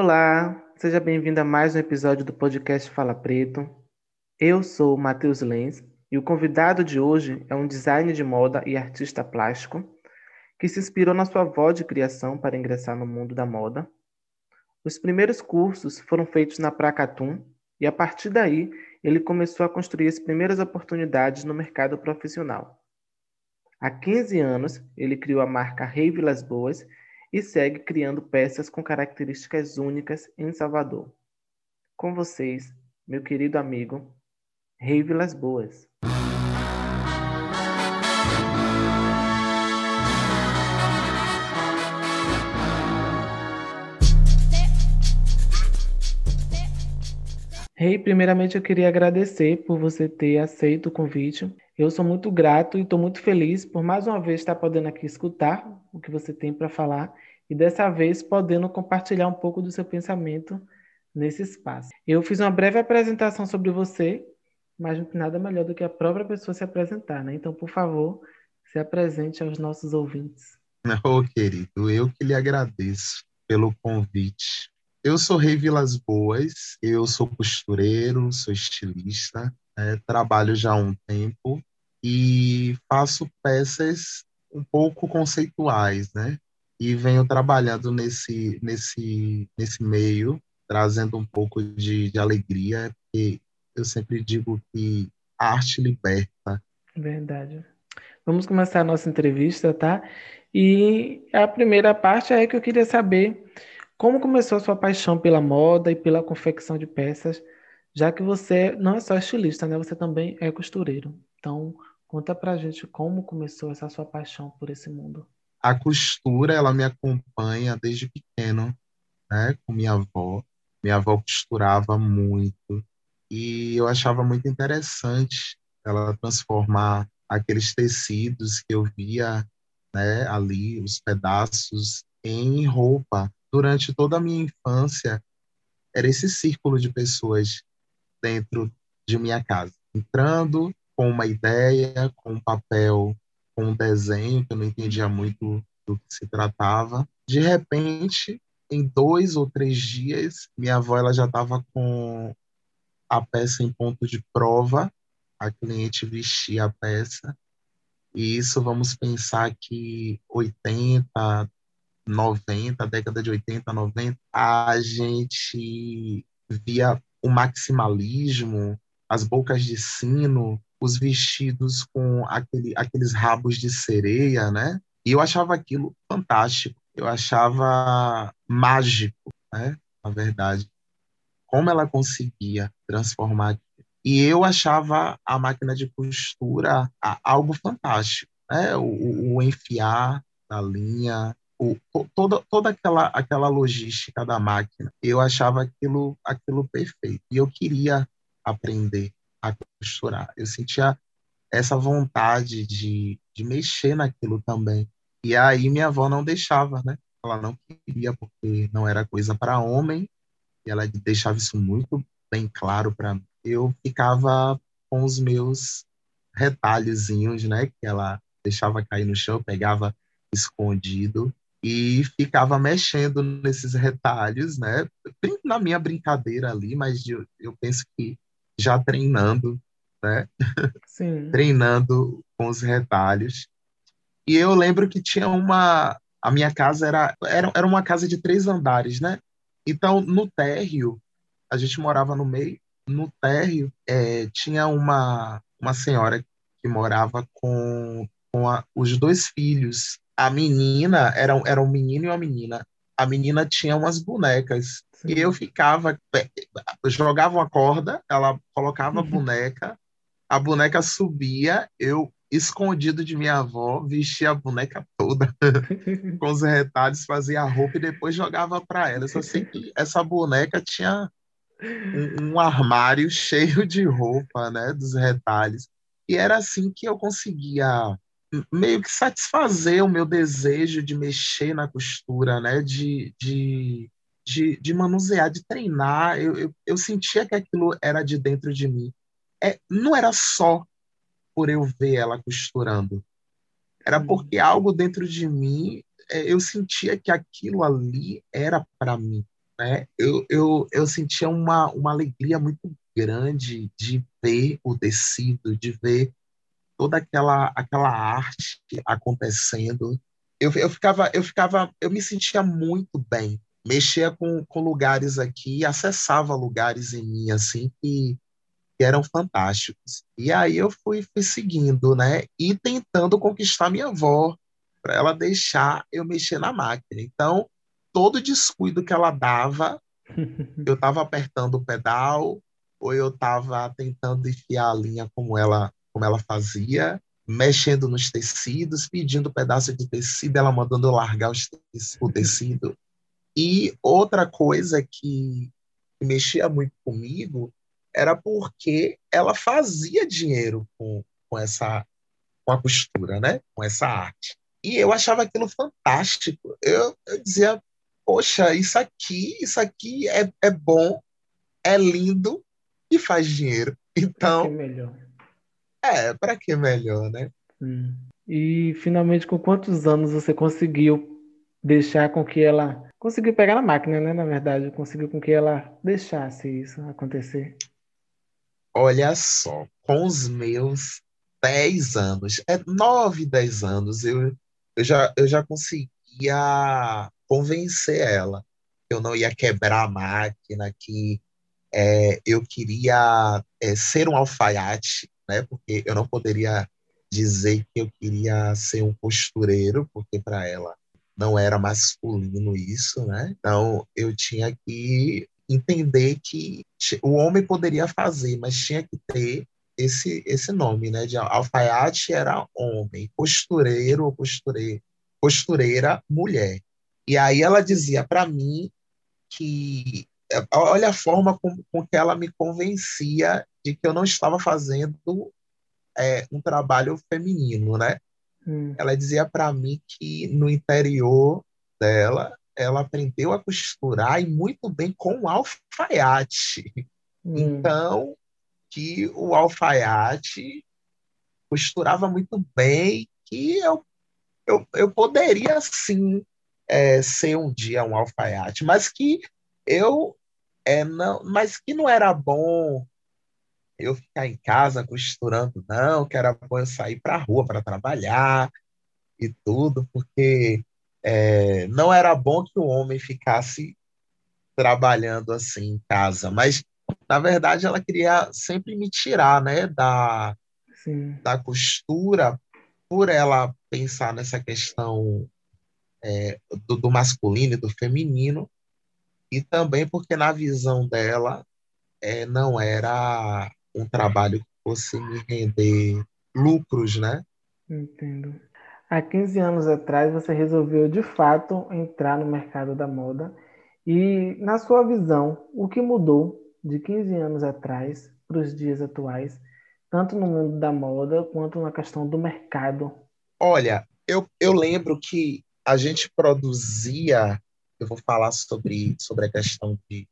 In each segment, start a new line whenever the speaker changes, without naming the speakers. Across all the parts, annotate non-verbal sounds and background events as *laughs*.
Olá, seja bem-vindo a mais um episódio do podcast Fala Preto. Eu sou o Matheus Lenz e o convidado de hoje é um designer de moda e artista plástico que se inspirou na sua avó de criação para ingressar no mundo da moda. Os primeiros cursos foram feitos na Pracatum e a partir daí ele começou a construir as primeiras oportunidades no mercado profissional. Há 15 anos, ele criou a marca Rei Vilas Boas e segue criando peças com características únicas em Salvador. Com vocês, meu querido amigo, Rei Vilas Boas. Rei, hey, primeiramente eu queria agradecer por você ter aceito o convite. Eu sou muito grato e estou muito feliz por mais uma vez estar podendo aqui escutar o que você tem para falar e dessa vez podendo compartilhar um pouco do seu pensamento nesse espaço. Eu fiz uma breve apresentação sobre você, mas nada melhor do que a própria pessoa se apresentar, né? Então, por favor, se apresente aos nossos ouvintes. *laughs*
Ô, oh, querido, eu que lhe agradeço pelo convite. Eu sou Rei Vilas Boas, eu sou costureiro, sou estilista, é, trabalho já há um tempo e faço peças um pouco conceituais, né? E venho trabalhando nesse, nesse, nesse meio, trazendo um pouco de, de alegria, porque eu sempre digo que arte liberta.
Verdade. Vamos começar a nossa entrevista, tá? E a primeira parte é que eu queria saber como começou a sua paixão pela moda e pela confecção de peças, já que você não é só estilista, né? Você também é costureiro. Então, conta pra gente como começou essa sua paixão por esse mundo.
A costura, ela me acompanha desde pequeno, né? Com minha avó. Minha avó costurava muito e eu achava muito interessante ela transformar aqueles tecidos que eu via, né, ali, os pedaços em roupa durante toda a minha infância, era esse círculo de pessoas dentro de minha casa, entrando com uma ideia, com um papel, com um desenho, que eu não entendia muito do que se tratava. De repente, em dois ou três dias, minha avó ela já estava com a peça em ponto de prova, a cliente vestia a peça, e isso vamos pensar que 80, 90, década de 80, 90, a gente via o maximalismo, as bocas de sino, os vestidos com aquele, aqueles rabos de sereia, né? E eu achava aquilo fantástico, eu achava mágico, né? Na verdade, como ela conseguia transformar. E eu achava a máquina de costura algo fantástico, né? O, o enfiar da linha, o, toda, toda aquela, aquela logística da máquina, eu achava aquilo, aquilo perfeito. E eu queria aprender a costurar. Eu sentia essa vontade de, de mexer naquilo também. E aí minha avó não deixava, né? Ela não queria porque não era coisa para homem. E ela deixava isso muito bem claro para mim. Eu ficava com os meus retalhozinhos, né? Que ela deixava cair no chão, pegava escondido e ficava mexendo nesses retalhos, né? Na minha brincadeira ali, mas eu, eu penso que já treinando, né? *laughs* Treinando com os retalhos. E eu lembro que tinha uma. A minha casa era, era, era uma casa de três andares, né? Então, no térreo, a gente morava no meio, no térreo é, tinha uma, uma senhora que morava com, com a, os dois filhos a menina era, era um menino e uma menina. A menina tinha umas bonecas. Sim. E eu ficava, jogava uma corda, ela colocava a uhum. boneca, a boneca subia, eu escondido de minha avó, vestia a boneca toda *laughs* com os retalhos, fazia a roupa e depois jogava para ela. Só sei que essa boneca tinha um, um, armário *laughs* cheio de roupa, né, dos retalhos. E era assim que eu conseguia meio que satisfazer o meu desejo de mexer na costura, né? De, de, de, de manusear, de treinar. Eu, eu, eu, sentia que aquilo era de dentro de mim. É, não era só por eu ver ela costurando. Era porque uhum. algo dentro de mim, é, eu sentia que aquilo ali era para mim. né? Eu, eu, eu sentia uma, uma alegria muito grande de ver o tecido, de ver toda aquela, aquela arte acontecendo. Eu, eu, ficava, eu ficava, eu me sentia muito bem. Mexia com, com lugares aqui, acessava lugares em mim, assim, que, que eram fantásticos. E aí eu fui, fui seguindo, né? E tentando conquistar minha avó, para ela deixar eu mexer na máquina. Então, todo descuido que ela dava, *laughs* eu estava apertando o pedal, ou eu estava tentando enfiar a linha como ela, como ela fazia, mexendo nos tecidos, pedindo pedaço de tecido, ela mandando largar os, o tecido. E outra coisa que, mexia muito comigo era porque ela fazia dinheiro com, com essa com a costura, né? Com essa arte. E eu achava aquilo fantástico. Eu, eu dizia, poxa, isso aqui, isso aqui é, é bom, é lindo e faz dinheiro. Então.
Que melhor?
É, para que melhor, né?
Hum. E finalmente, com quantos anos você conseguiu deixar com que ela. Conseguiu pegar na máquina, né? Na verdade, conseguiu com que ela deixasse isso acontecer.
Olha só, com os meus 10 anos, é 9, 10 anos, eu, eu, já, eu já conseguia convencer ela que eu não ia quebrar a máquina, que é, eu queria é, ser um alfaiate, né? Porque eu não poderia dizer que eu queria ser um costureiro, porque para ela não era masculino isso, né? Então eu tinha que entender que o homem poderia fazer, mas tinha que ter esse esse nome, né? De alfaiate era homem, costureiro ou costureira, costureira mulher. E aí ela dizia para mim que olha a forma com, com, que ela me convencia de que eu não estava fazendo é, um trabalho feminino, né? Hum. Ela dizia para mim que no interior dela ela aprendeu a costurar e muito bem com o alfaiate. Hum. Então, que o alfaiate costurava muito bem, que eu, eu, eu poderia sim é, ser um dia um alfaiate, mas que eu é, não, mas que não era bom eu ficar em casa costurando, não, que era bom eu sair para a rua para trabalhar e tudo, porque é, não era bom que o homem ficasse trabalhando assim em casa, mas na verdade ela queria sempre me tirar, né, da, da costura, por ela pensar nessa questão é, do, do masculino e do feminino, e também porque na visão dela é, não era um trabalho que fosse me render lucros, né?
Entendo. Há 15 anos atrás você resolveu de fato entrar no mercado da moda e na sua visão, o que mudou de 15 anos atrás para os dias atuais, tanto no mundo da moda quanto na questão do mercado?
Olha, eu, eu lembro que a gente produzia eu vou falar sobre, sobre a questão de,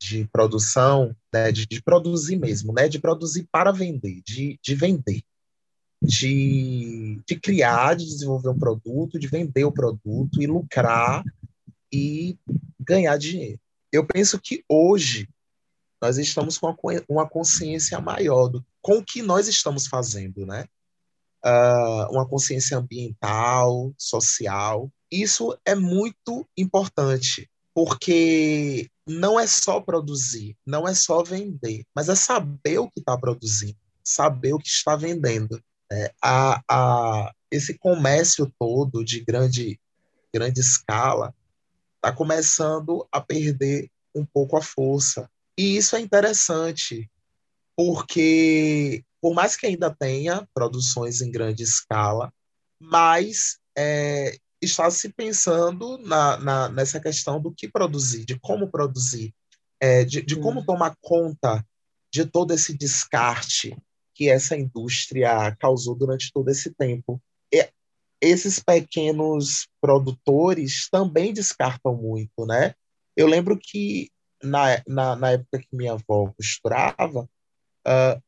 de produção, né, de, de produzir mesmo, né, de produzir para vender, de, de vender, de, de criar, de desenvolver um produto, de vender o produto e lucrar e ganhar dinheiro. Eu penso que hoje nós estamos com uma consciência maior do com o que nós estamos fazendo, né? Uh, uma consciência ambiental, social, isso é muito importante, porque não é só produzir, não é só vender, mas é saber o que está produzindo, saber o que está vendendo. É, a, a, esse comércio todo de grande, grande escala está começando a perder um pouco a força. E isso é interessante, porque por mais que ainda tenha produções em grande escala, mas é, está se pensando na, na, nessa questão do que produzir, de como produzir, é, de, de como tomar conta de todo esse descarte que essa indústria causou durante todo esse tempo. E esses pequenos produtores também descartam muito, né? Eu lembro que na, na, na época que minha avó costurava, uh,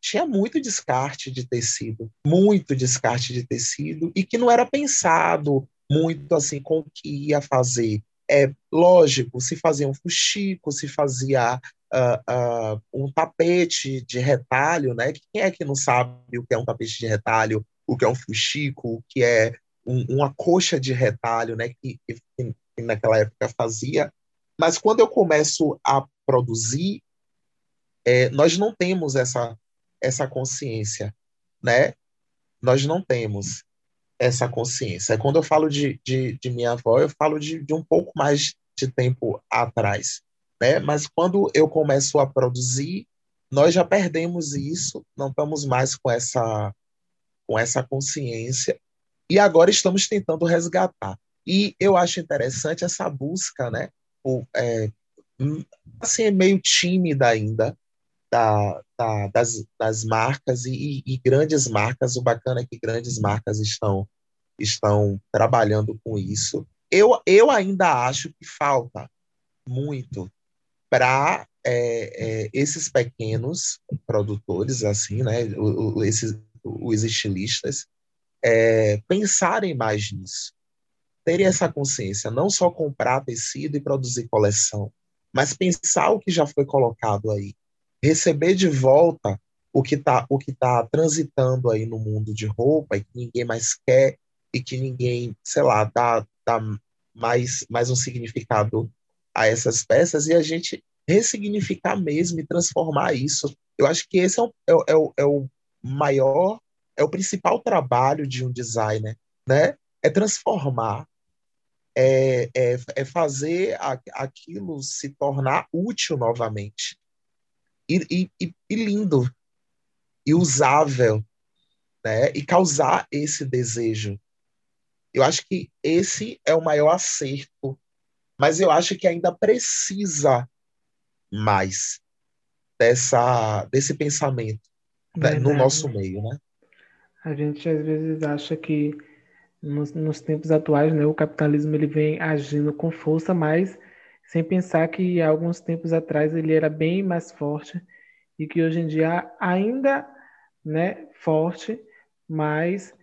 tinha muito descarte de tecido, muito descarte de tecido, e que não era pensado muito assim com o que ia fazer. é lógico, se fazia um fuxico, se fazia uh, uh, um tapete de retalho, né? Quem é que não sabe o que é um tapete de retalho, o que é um fuxico, o que é um, uma coxa de retalho, né? Que, que, que naquela época fazia. Mas quando eu começo a produzir, é, nós não temos essa essa consciência, né? Nós não temos essa consciência. Quando eu falo de, de, de minha avó, eu falo de, de um pouco mais de tempo atrás, né? Mas quando eu começo a produzir, nós já perdemos isso, não estamos mais com essa com essa consciência e agora estamos tentando resgatar. E eu acho interessante essa busca, né? O, é, assim, é meio tímida ainda, da, da, das, das marcas e, e, grandes marcas. O bacana é que grandes marcas estão, estão trabalhando com isso. Eu, eu ainda acho que falta muito para é, é, esses pequenos produtores, assim, né, o, o, esses, os estilistas, é, pensarem mais nisso, terem essa consciência, não só comprar tecido e produzir coleção, mas pensar o que já foi colocado aí, receber de volta o que está o que tá transitando aí no mundo de roupa e que ninguém mais quer e que ninguém, sei lá, dá, dá mais, mais um significado a essas peças e a gente ressignificar mesmo e transformar isso. Eu acho que esse é o, é, é, o, é o maior, é o principal trabalho de um designer, né? É transformar, é, é, é fazer a, aquilo se tornar útil novamente e, e, e lindo e usável, né? E causar esse desejo. Eu acho que esse é o maior acerto, mas eu acho que ainda precisa mais dessa desse pensamento né? no nosso meio, né?
A gente às vezes acha que nos, nos tempos atuais, né, o capitalismo ele vem agindo com força, mas sem pensar que há alguns tempos atrás ele era bem mais forte e que hoje em dia ainda né, forte, mas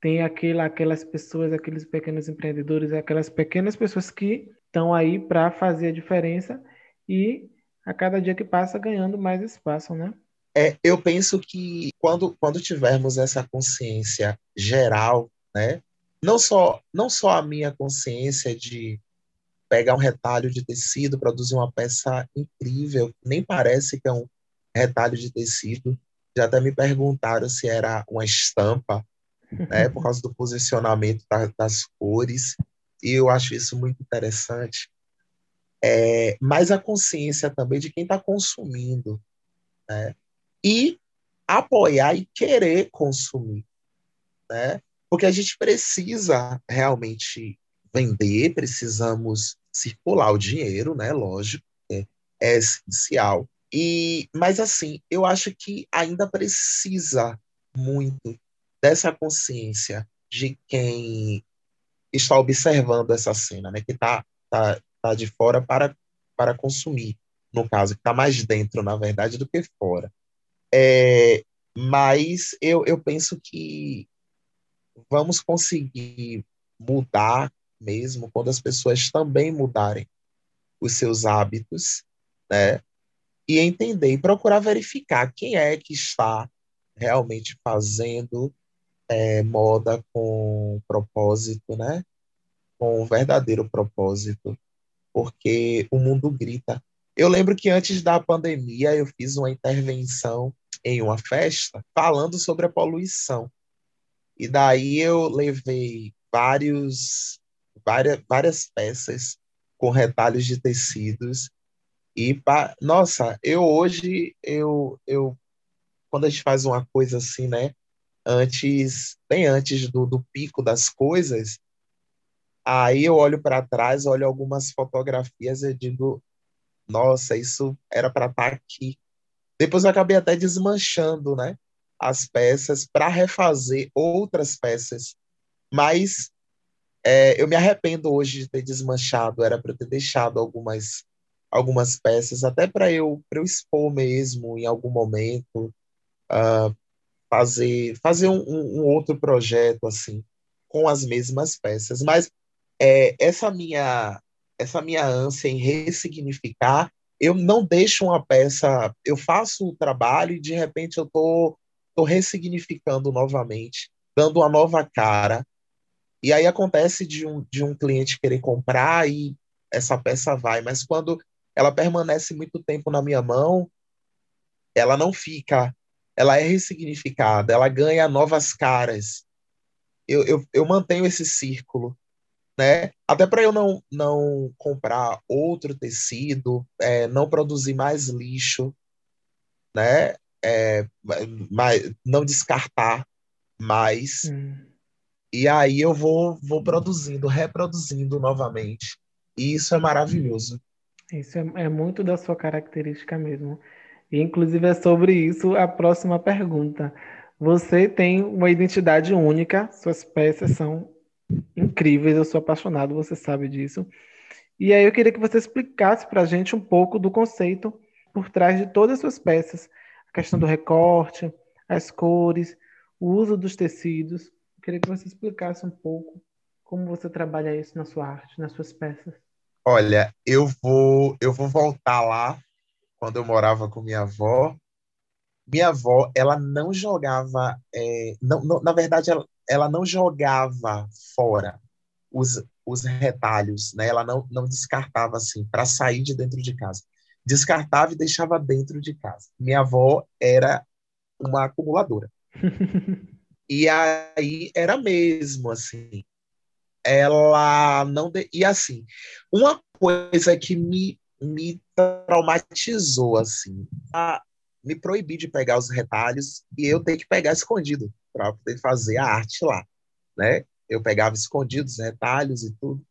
tem aquela, aquelas pessoas, aqueles pequenos empreendedores, aquelas pequenas pessoas que estão aí para fazer a diferença e a cada dia que passa ganhando mais espaço, né?
É, eu penso que quando, quando tivermos essa consciência geral, né, não só não só a minha consciência de pegar um retalho de tecido, produzir uma peça incrível, nem parece que é um retalho de tecido. Já até me perguntaram se era uma estampa, né, *laughs* por causa do posicionamento das, das cores, e eu acho isso muito interessante. É, mas a consciência também de quem está consumindo, né, e apoiar e querer consumir, né, porque a gente precisa realmente vender, precisamos circular o dinheiro, né? Lógico, é, é essencial. E, mas assim, eu acho que ainda precisa muito dessa consciência de quem está observando essa cena, né? Que está tá, tá de fora para, para consumir, no caso, que está mais dentro, na verdade, do que fora. É, mas eu, eu penso que vamos conseguir mudar mesmo quando as pessoas também mudarem os seus hábitos, né? E entender e procurar verificar quem é que está realmente fazendo é, moda com propósito, né? Com um verdadeiro propósito, porque o mundo grita. Eu lembro que antes da pandemia eu fiz uma intervenção em uma festa falando sobre a poluição. E daí eu levei vários várias, várias peças com retalhos de tecidos. E, pa... nossa, eu hoje, eu, eu, quando a gente faz uma coisa assim, né? Antes, bem antes do, do pico das coisas, aí eu olho para trás, olho algumas fotografias e digo, nossa, isso era para estar tá aqui. Depois eu acabei até desmanchando, né? As peças para refazer outras peças. Mas é, eu me arrependo hoje de ter desmanchado, era para ter deixado algumas algumas peças, até para eu, eu expor mesmo em algum momento, uh, fazer, fazer um, um, outro projeto assim, com as mesmas peças. Mas é, essa minha essa minha ânsia em ressignificar, eu não deixo uma peça, eu faço o trabalho e de repente eu tô, tô ressignificando novamente, dando uma nova cara. E aí acontece de um, de um cliente querer comprar e essa peça vai, mas quando ela permanece muito tempo na minha mão, ela não fica, ela é ressignificada, ela ganha novas caras. Eu, eu, eu mantenho esse círculo né? Até para eu não, não comprar outro tecido, é, não produzir mais lixo, né? É, mas não descartar mais. Hum. E aí eu vou, vou produzindo, reproduzindo novamente. E isso é maravilhoso.
Isso é, é muito da sua característica mesmo. E, inclusive, é sobre isso a próxima pergunta. Você tem uma identidade única, suas peças são incríveis, eu sou apaixonado, você sabe disso. E aí eu queria que você explicasse para a gente um pouco do conceito por trás de todas as suas peças, a questão do recorte, as cores, o uso dos tecidos. Eu queria que você explicasse um pouco como você trabalha isso na sua arte, nas suas peças.
Olha, eu vou eu vou voltar lá quando eu morava com minha avó. Minha avó, ela não jogava, é, não, não, na verdade, ela, ela não jogava fora os, os retalhos, né? Ela não, não descartava assim para sair de dentro de casa. Descartava e deixava dentro de casa. Minha avó era uma acumuladora. *laughs* e aí era mesmo assim. Ela não de... e assim, uma coisa que me me traumatizou assim, a, me proibir de pegar os retalhos e eu ter que pegar escondido para poder fazer a arte lá, né? Eu pegava escondidos retalhos e tudo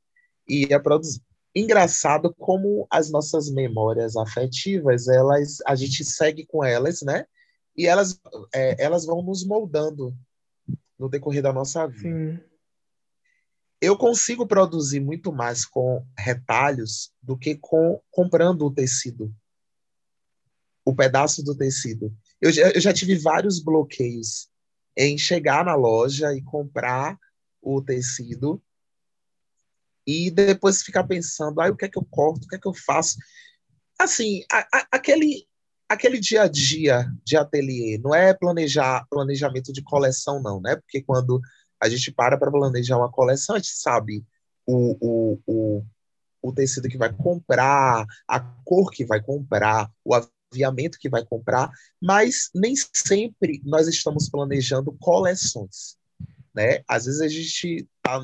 e ia produzir. Engraçado como as nossas memórias afetivas, elas a gente segue com elas, né? E elas é, elas vão nos moldando no decorrer da nossa vida. Sim. Eu consigo produzir muito mais com retalhos do que com comprando o tecido, o pedaço do tecido. Eu, eu já tive vários bloqueios em chegar na loja e comprar o tecido e depois ficar pensando, ah, o que é que eu corto, o que é que eu faço? Assim, a, a, aquele aquele dia a dia de ateliê não é planejar planejamento de coleção não, né? Porque quando a gente para para planejar uma coleção, a gente sabe o, o, o, o tecido que vai comprar, a cor que vai comprar, o aviamento que vai comprar, mas nem sempre nós estamos planejando coleções, né? Às vezes a gente está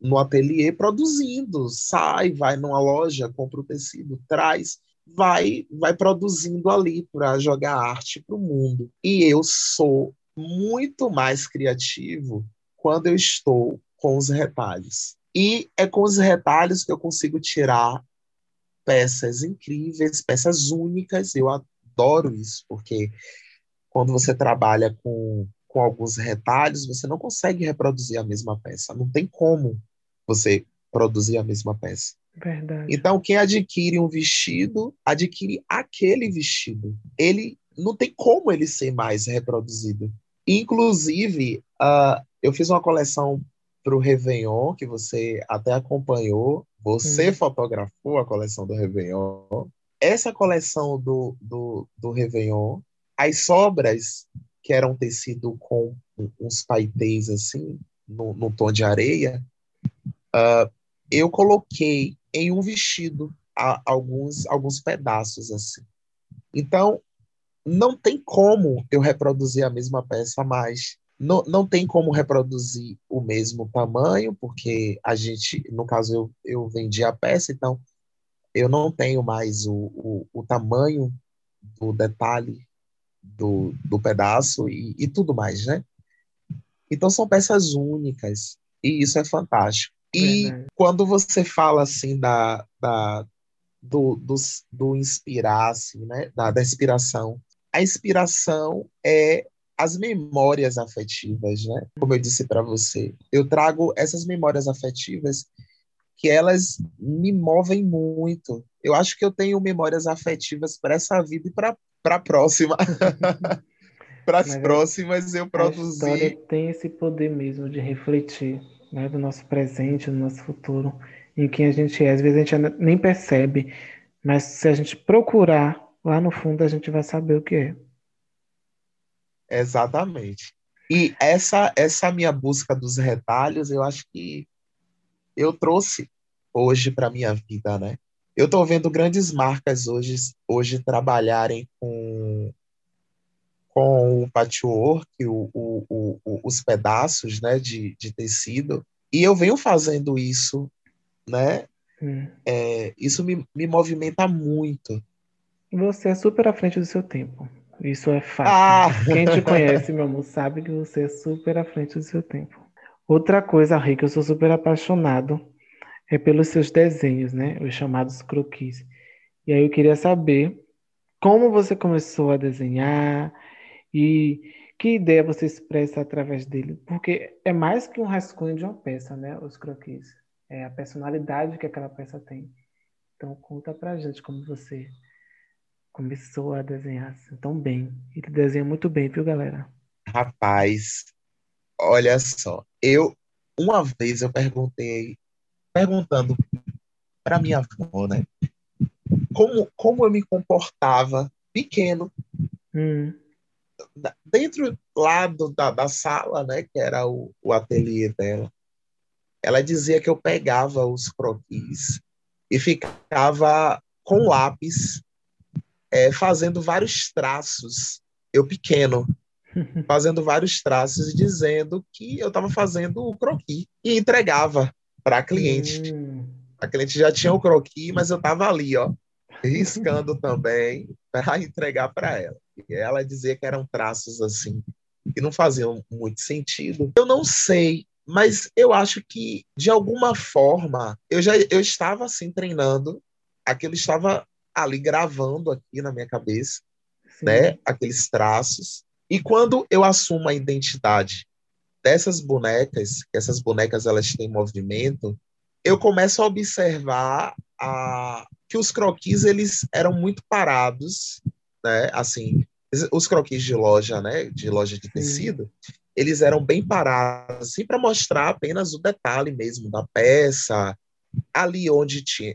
no ateliê produzindo, sai, vai numa loja, compra o tecido, traz, vai, vai produzindo ali para jogar arte para o mundo. E eu sou muito mais criativo quando eu estou com os retalhos. E é com os retalhos que eu consigo tirar peças incríveis, peças únicas. Eu adoro isso, porque quando você trabalha com, com alguns retalhos, você não consegue reproduzir a mesma peça. Não tem como você produzir a mesma peça.
Verdade.
Então, quem adquire um vestido, adquire aquele vestido. Ele não tem como ele ser mais reproduzido. Inclusive, uh, eu fiz uma coleção para o Réveillon, que você até acompanhou. Você hum. fotografou a coleção do Réveillon. Essa coleção do, do, do Réveillon, as sobras que eram tecido com uns paetês assim, no, no tom de areia, uh, eu coloquei em um vestido alguns, alguns pedaços assim. Então, não tem como eu reproduzir a mesma peça mais não, não tem como reproduzir o mesmo tamanho, porque a gente, no caso, eu, eu vendi a peça, então eu não tenho mais o, o, o tamanho do detalhe do, do pedaço e, e tudo mais, né? Então são peças únicas e isso é fantástico. E uhum. quando você fala assim da, da do, do, do inspirar, assim, né? Da, da inspiração, a inspiração é as memórias afetivas, né? Como eu disse para você, eu trago essas memórias afetivas que elas me movem muito. Eu acho que eu tenho memórias afetivas para essa vida e para a próxima. *laughs* para as próximas eu produzi. A
história tem esse poder mesmo de refletir né, do nosso presente, do nosso futuro. em quem a gente é. Às vezes a gente nem percebe, mas se a gente procurar, lá no fundo a gente vai saber o que é.
Exatamente. E essa essa minha busca dos retalhos, eu acho que eu trouxe hoje para minha vida, né? Eu estou vendo grandes marcas hoje hoje trabalharem com com o patchwork, o, o, o, os pedaços né, de, de tecido, e eu venho fazendo isso, né? Hum. É, isso me, me movimenta muito.
Você é super à frente do seu tempo. Isso é fato. Ah! Quem te conhece, meu amor, sabe que você é super à frente do seu tempo. Outra coisa, Rick, eu sou super apaixonado é pelos seus desenhos, né? Os chamados croquis. E aí eu queria saber como você começou a desenhar e que ideia você expressa através dele? Porque é mais que um rascunho de uma peça, né? Os croquis. É a personalidade que aquela peça tem. Então conta pra gente como você começou a desenhar assim, tão bem. Ele desenha muito bem, viu, galera?
Rapaz, olha só. Eu uma vez eu perguntei, perguntando para minha avó, né? Como, como eu me comportava pequeno. Hum dentro lá do, da, da sala, né, que era o, o ateliê dela, ela dizia que eu pegava os croquis e ficava com lápis é, fazendo vários traços, eu pequeno, *laughs* fazendo vários traços e dizendo que eu estava fazendo o croquis e entregava para a cliente. Hum. A cliente já tinha o croquis, mas eu estava ali, ó, *laughs* riscando também para entregar para ela. Ela dizia que eram traços assim que não faziam muito sentido. Eu não sei, mas eu acho que de alguma forma eu já eu estava assim treinando, aquilo estava ali gravando aqui na minha cabeça, Sim. né? Aqueles traços. E quando eu assumo a identidade dessas bonecas, essas bonecas elas têm movimento, eu começo a observar a, que os croquis eles eram muito parados, né? Assim, os croquis de loja, né, de loja de tecido, Sim. eles eram bem parados, assim, para mostrar apenas o detalhe mesmo da peça, ali onde tinha,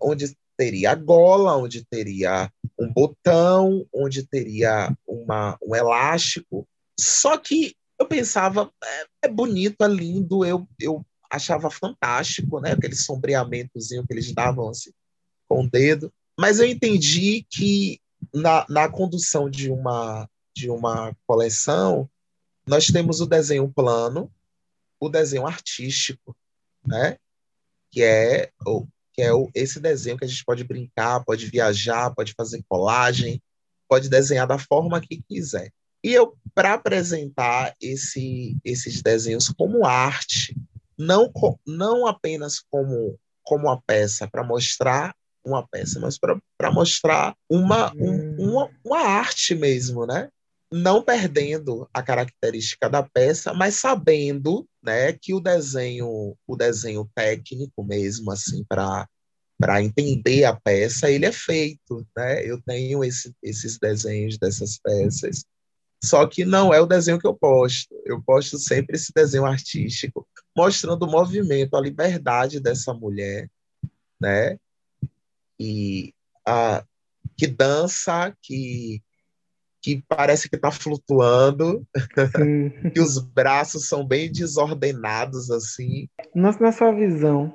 onde teria a gola, onde teria um botão, onde teria uma, um elástico. Só que eu pensava, é, é bonito, é lindo, eu, eu achava fantástico, né, aquele sombreamentozinho que eles davam assim com o dedo. Mas eu entendi que na, na condução de uma, de uma coleção, nós temos o desenho plano, o desenho artístico, né? que é, o, que é o, esse desenho que a gente pode brincar, pode viajar, pode fazer colagem, pode desenhar da forma que quiser. E eu, para apresentar esse, esses desenhos como arte, não, não apenas como, como uma peça para mostrar uma peça, mas para mostrar uma, um, hum. uma, uma arte mesmo, né? Não perdendo a característica da peça, mas sabendo, né, que o desenho, o desenho técnico mesmo, assim, para para entender a peça, ele é feito, né? Eu tenho esse, esses desenhos dessas peças, só que não é o desenho que eu posto. Eu posto sempre esse desenho artístico, mostrando o movimento, a liberdade dessa mulher, né? E a, que dança, que, que parece que está flutuando, *laughs* que os braços são bem desordenados assim.
Na, na sua visão,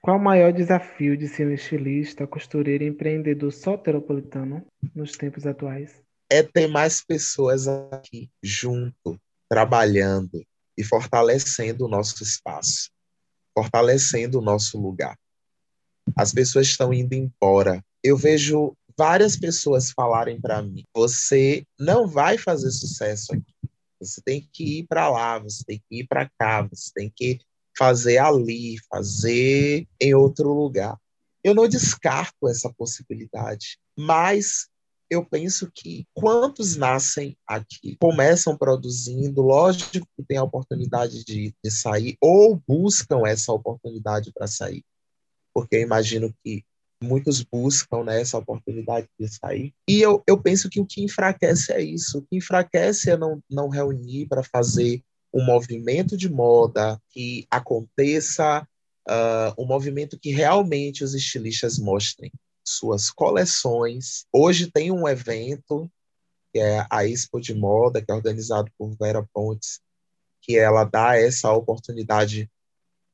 qual o maior desafio de ser um estilista, costureiro e empreendedor soteropolitano nos tempos atuais?
É ter mais pessoas aqui junto, trabalhando e fortalecendo o nosso espaço, fortalecendo o nosso lugar as pessoas estão indo embora. Eu vejo várias pessoas falarem para mim: você não vai fazer sucesso aqui. Você tem que ir para lá, você tem que ir para cá, você tem que fazer ali, fazer em outro lugar. Eu não descarto essa possibilidade, mas eu penso que quantos nascem aqui, começam produzindo, lógico que tem a oportunidade de, de sair ou buscam essa oportunidade para sair porque eu imagino que muitos buscam né, essa oportunidade de sair. E eu, eu penso que o que enfraquece é isso. O que enfraquece é não, não reunir para fazer um movimento de moda que aconteça uh, um movimento que realmente os estilistas mostrem suas coleções. Hoje tem um evento que é a Expo de Moda, que é organizado por Vera Pontes, que ela dá essa oportunidade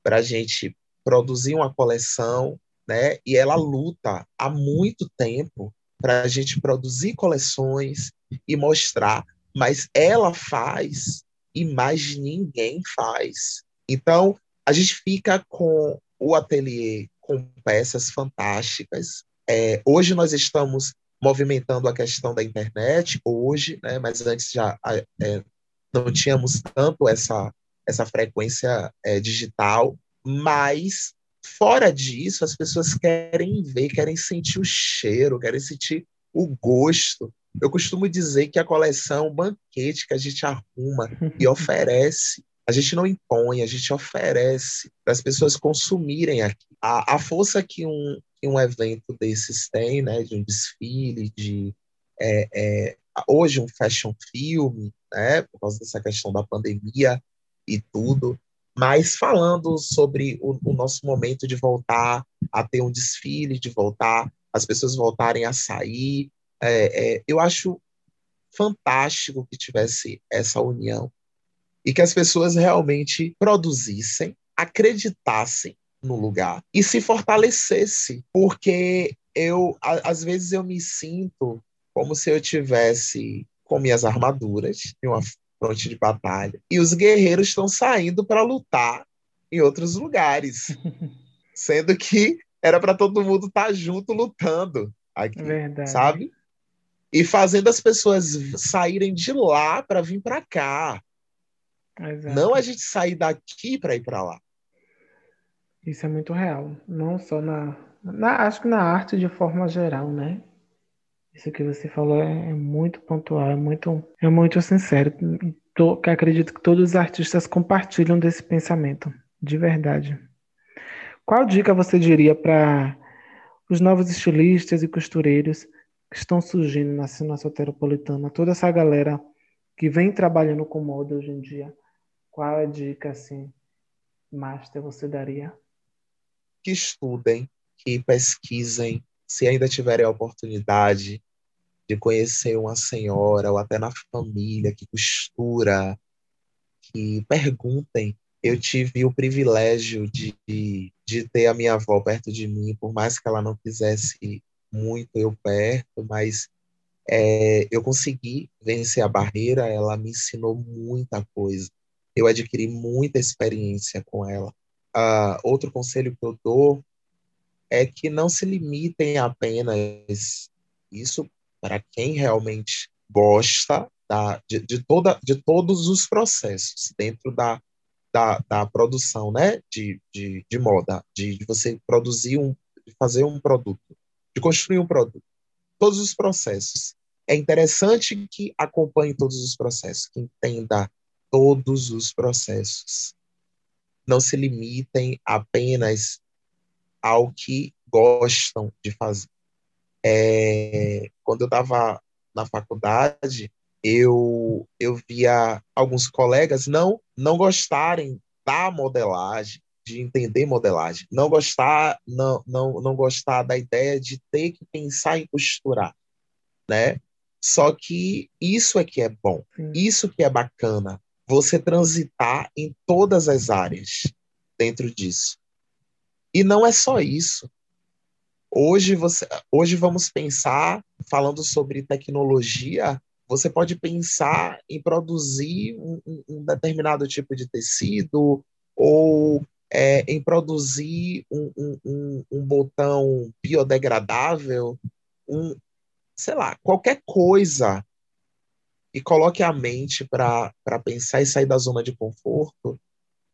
para a gente produzir uma coleção, né? E ela luta há muito tempo para a gente produzir coleções e mostrar, mas ela faz e mais ninguém faz. Então, a gente fica com o ateliê com peças fantásticas. É, hoje nós estamos movimentando a questão da internet, hoje, né, mas antes já é, não tínhamos tanto essa, essa frequência é, digital, mas fora disso, as pessoas querem ver, querem sentir o cheiro, querem sentir o gosto. Eu costumo dizer que a coleção é um banquete que a gente arruma e *laughs* oferece. A gente não impõe, a gente oferece para as pessoas consumirem aqui. A, a força que um, que um evento desses tem, né, de um desfile, de é, é, hoje um fashion film, né, por causa dessa questão da pandemia e tudo, mas falando sobre o, o, nosso momento de voltar a ter um desfile, de voltar, as pessoas voltarem a sair, é, é, eu acho fantástico que tivesse essa união e que as pessoas realmente produzissem, acreditassem no lugar e se fortalecesse, porque eu às vezes eu me sinto como se eu tivesse com minhas armaduras uma fronte de batalha. E os guerreiros estão saindo para lutar em outros lugares, *laughs* sendo que era para todo mundo estar tá junto lutando aqui, Verdade. sabe? E fazendo as pessoas saírem de lá para vir para cá. Exato. Não a gente sair daqui para ir para lá.
Isso é muito real, não só na, na, acho que na arte de forma geral, né? Isso que você falou é, é muito pontual, é muito, é muito sincero. Tô, acredito que todos os artistas compartilham desse pensamento, de verdade. Qual dica você diria para os novos estilistas e costureiros que estão surgindo na cena soteropolitana, toda essa galera que vem trabalhando com moda hoje em dia? Qual a dica, assim, master, você daria?
Que estudem, que pesquisem, se ainda tiverem a oportunidade de conhecer uma senhora ou até na família que costura, que perguntem. Eu tive o privilégio de, de ter a minha avó perto de mim, por mais que ela não quisesse muito eu perto, mas é, eu consegui vencer a barreira, ela me ensinou muita coisa. Eu adquiri muita experiência com ela. Uh, outro conselho que eu dou é que não se limitem apenas isso para quem realmente gosta da, de, de, toda, de todos os processos dentro da, da, da produção né, de, de, de moda, de, de você produzir um, de fazer um produto, de construir um produto. Todos os processos. É interessante que acompanhe todos os processos, que entenda todos os processos. Não se limitem apenas ao que gostam de fazer. É, quando eu estava na faculdade, eu, eu via alguns colegas não, não gostarem da modelagem, de entender modelagem, não gostar, não, não, não gostar da ideia de ter que pensar em costurar, né? Só que isso é que é bom, isso que é bacana, você transitar em todas as áreas dentro disso. E não é só isso. Hoje, você, hoje vamos pensar, falando sobre tecnologia, você pode pensar em produzir um, um determinado tipo de tecido ou é, em produzir um, um, um, botão biodegradável, um, sei lá, qualquer coisa e coloque a mente para pensar e sair da zona de conforto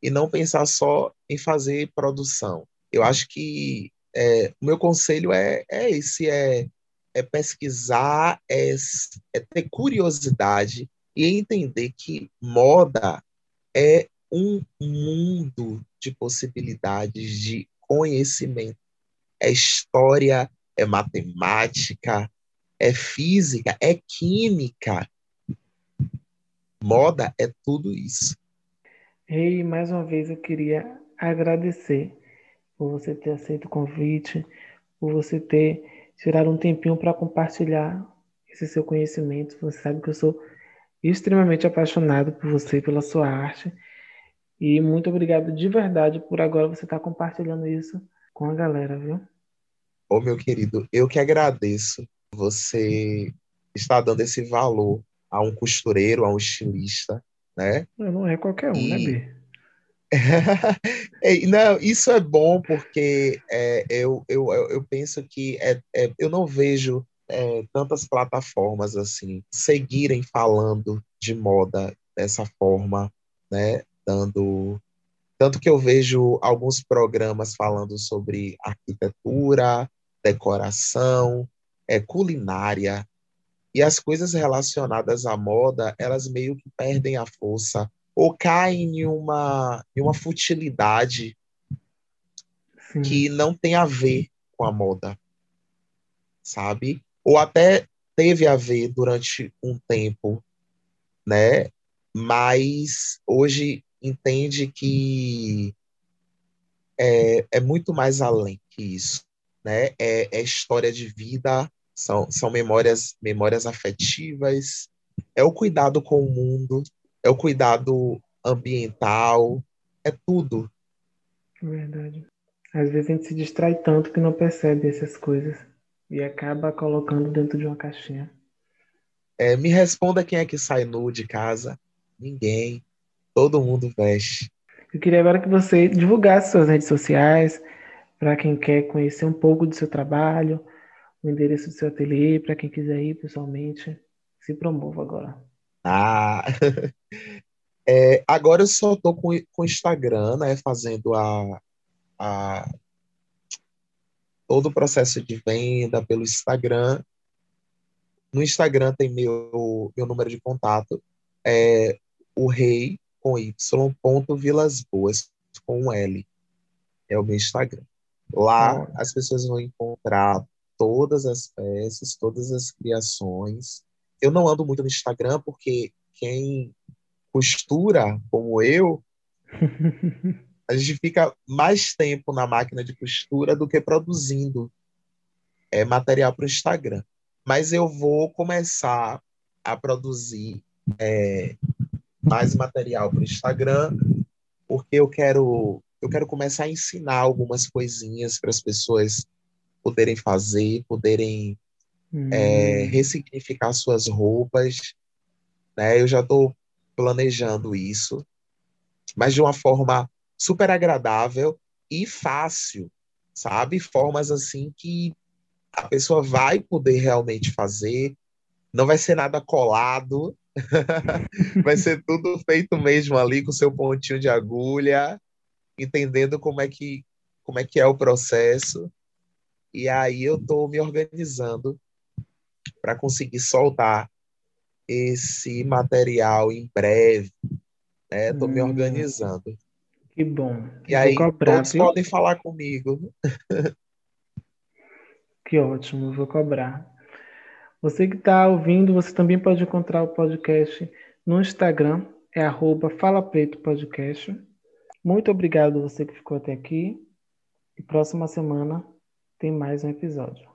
e não pensar só em fazer produção. Eu acho que é, o meu conselho é, é esse, é, é pesquisar, é, é ter curiosidade e entender que moda é um mundo de possibilidades de conhecimento. É história, é matemática, é física, é química. Moda é tudo isso.
E mais uma vez eu queria agradecer por você ter aceito o convite, por você ter tirado um tempinho para compartilhar esse seu conhecimento. Você sabe que eu sou extremamente apaixonado por você, pela sua arte. E muito obrigado de verdade por agora você estar compartilhando isso com a galera, viu?
Ô, meu querido, eu que agradeço você estar dando esse valor a um costureiro, a um estilista, né?
Não é qualquer um, né, e... né, B? *laughs*
não, isso é bom porque é, eu, eu, eu penso que é, é eu não vejo é, tantas plataformas assim seguirem falando de moda dessa forma, né? Dando tanto que eu vejo alguns programas falando sobre arquitetura, decoração, é, culinária e as coisas relacionadas à moda elas meio que perdem a força ou caem em uma, em uma futilidade Sim. que não tem a ver com a moda, sabe? Ou até teve a ver durante um tempo, né? Mas hoje entende que é, é muito mais além que isso, né? É, é história de vida, são, são memórias, memórias afetivas, é o cuidado com o mundo, é o cuidado ambiental, é tudo.
Verdade. Às vezes a gente se distrai tanto que não percebe essas coisas e acaba colocando dentro de uma caixinha.
É, me responda quem é que sai nu de casa. Ninguém. Todo mundo veste.
Eu queria agora que você divulgasse suas redes sociais para quem quer conhecer um pouco do seu trabalho, o endereço do seu ateliê, para quem quiser ir pessoalmente. Se promova agora.
Ah, *laughs* é, agora eu só estou com o Instagram, né, fazendo a, a, todo o processo de venda pelo Instagram. No Instagram tem meu, meu número de contato, é o rei com y ponto Vilas Boas com um L. É o meu Instagram. Lá as pessoas vão encontrar todas as peças, todas as criações. Eu não ando muito no Instagram porque quem costura como eu, *laughs* a gente fica mais tempo na máquina de costura do que produzindo é, material para o Instagram. Mas eu vou começar a produzir é, mais material para o Instagram, porque eu quero eu quero começar a ensinar algumas coisinhas para as pessoas poderem fazer, poderem hum. é, ressignificar suas roupas. Né? Eu já estou planejando isso, mas de uma forma super agradável e fácil, sabe? Formas assim que a pessoa vai poder realmente fazer, não vai ser nada colado, *laughs* vai ser tudo feito mesmo ali com seu pontinho de agulha, entendendo como é que como é que é o processo. E aí eu estou me organizando para conseguir soltar esse material em breve. Estou né? hum, me organizando.
Que bom.
E aí cobrar, todos viu? podem falar comigo.
Que ótimo, vou cobrar. Você que está ouvindo, você também pode encontrar o podcast no Instagram, é arroba Fala Preto Podcast. Muito obrigado você que ficou até aqui. E próxima semana tem mais um episódio.